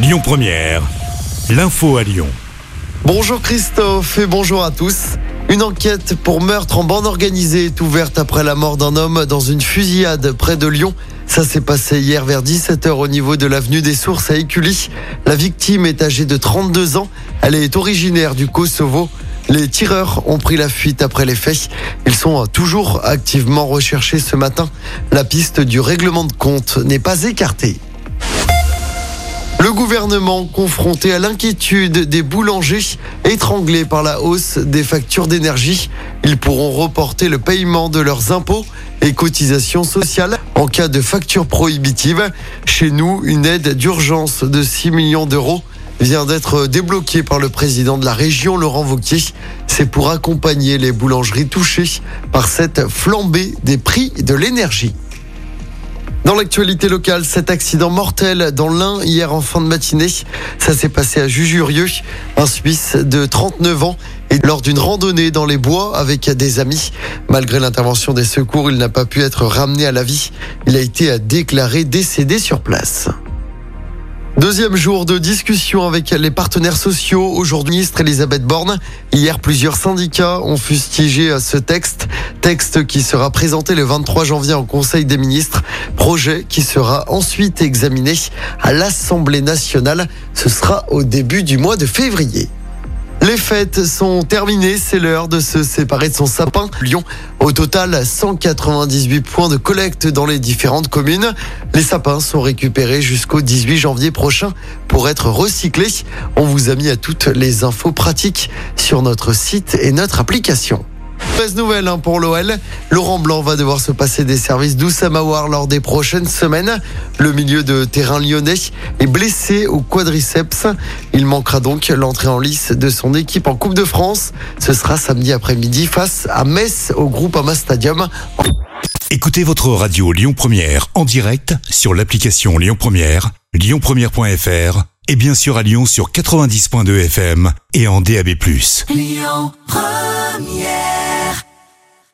Lyon Première, l'info à Lyon. Bonjour Christophe et bonjour à tous. Une enquête pour meurtre en bande organisée est ouverte après la mort d'un homme dans une fusillade près de Lyon. Ça s'est passé hier vers 17h au niveau de l'avenue des Sources à Écully. La victime est âgée de 32 ans. Elle est originaire du Kosovo. Les tireurs ont pris la fuite après les faits. Ils sont toujours activement recherchés ce matin. La piste du règlement de compte n'est pas écartée. Gouvernement confronté à l'inquiétude des boulangers étranglés par la hausse des factures d'énergie. Ils pourront reporter le paiement de leurs impôts et cotisations sociales en cas de facture prohibitive. Chez nous, une aide d'urgence de 6 millions d'euros vient d'être débloquée par le président de la région, Laurent Vauquier. C'est pour accompagner les boulangeries touchées par cette flambée des prix de l'énergie. Dans l'actualité locale, cet accident mortel dans l'Ain hier en fin de matinée. Ça s'est passé à Jujurieux. Un Suisse de 39 ans et lors d'une randonnée dans les bois avec des amis. Malgré l'intervention des secours, il n'a pas pu être ramené à la vie. Il a été déclaré décédé sur place. Deuxième jour de discussion avec les partenaires sociaux. Aujourd'hui, ministre Elisabeth Borne. Hier, plusieurs syndicats ont fustigé ce texte. Texte qui sera présenté le 23 janvier en Conseil des ministres. Projet qui sera ensuite examiné à l'Assemblée nationale. Ce sera au début du mois de février. Les fêtes sont terminées, c'est l'heure de se séparer de son sapin. Lyon, au total, 198 points de collecte dans les différentes communes. Les sapins sont récupérés jusqu'au 18 janvier prochain pour être recyclés. On vous a mis à toutes les infos pratiques sur notre site et notre application. Mauvaise nouvelle hein, pour l'OL. Laurent Blanc va devoir se passer des services d'Oussamawar lors des prochaines semaines. Le milieu de terrain lyonnais est blessé au quadriceps. Il manquera donc l'entrée en lice de son équipe en Coupe de France. Ce sera samedi après-midi face à Metz au groupe Ama Stadium. Écoutez votre radio Lyon Première en direct sur l'application Lyon Première, lyonpremière.fr et bien sûr à Lyon sur 90.2 FM et en DAB+. Lyon Première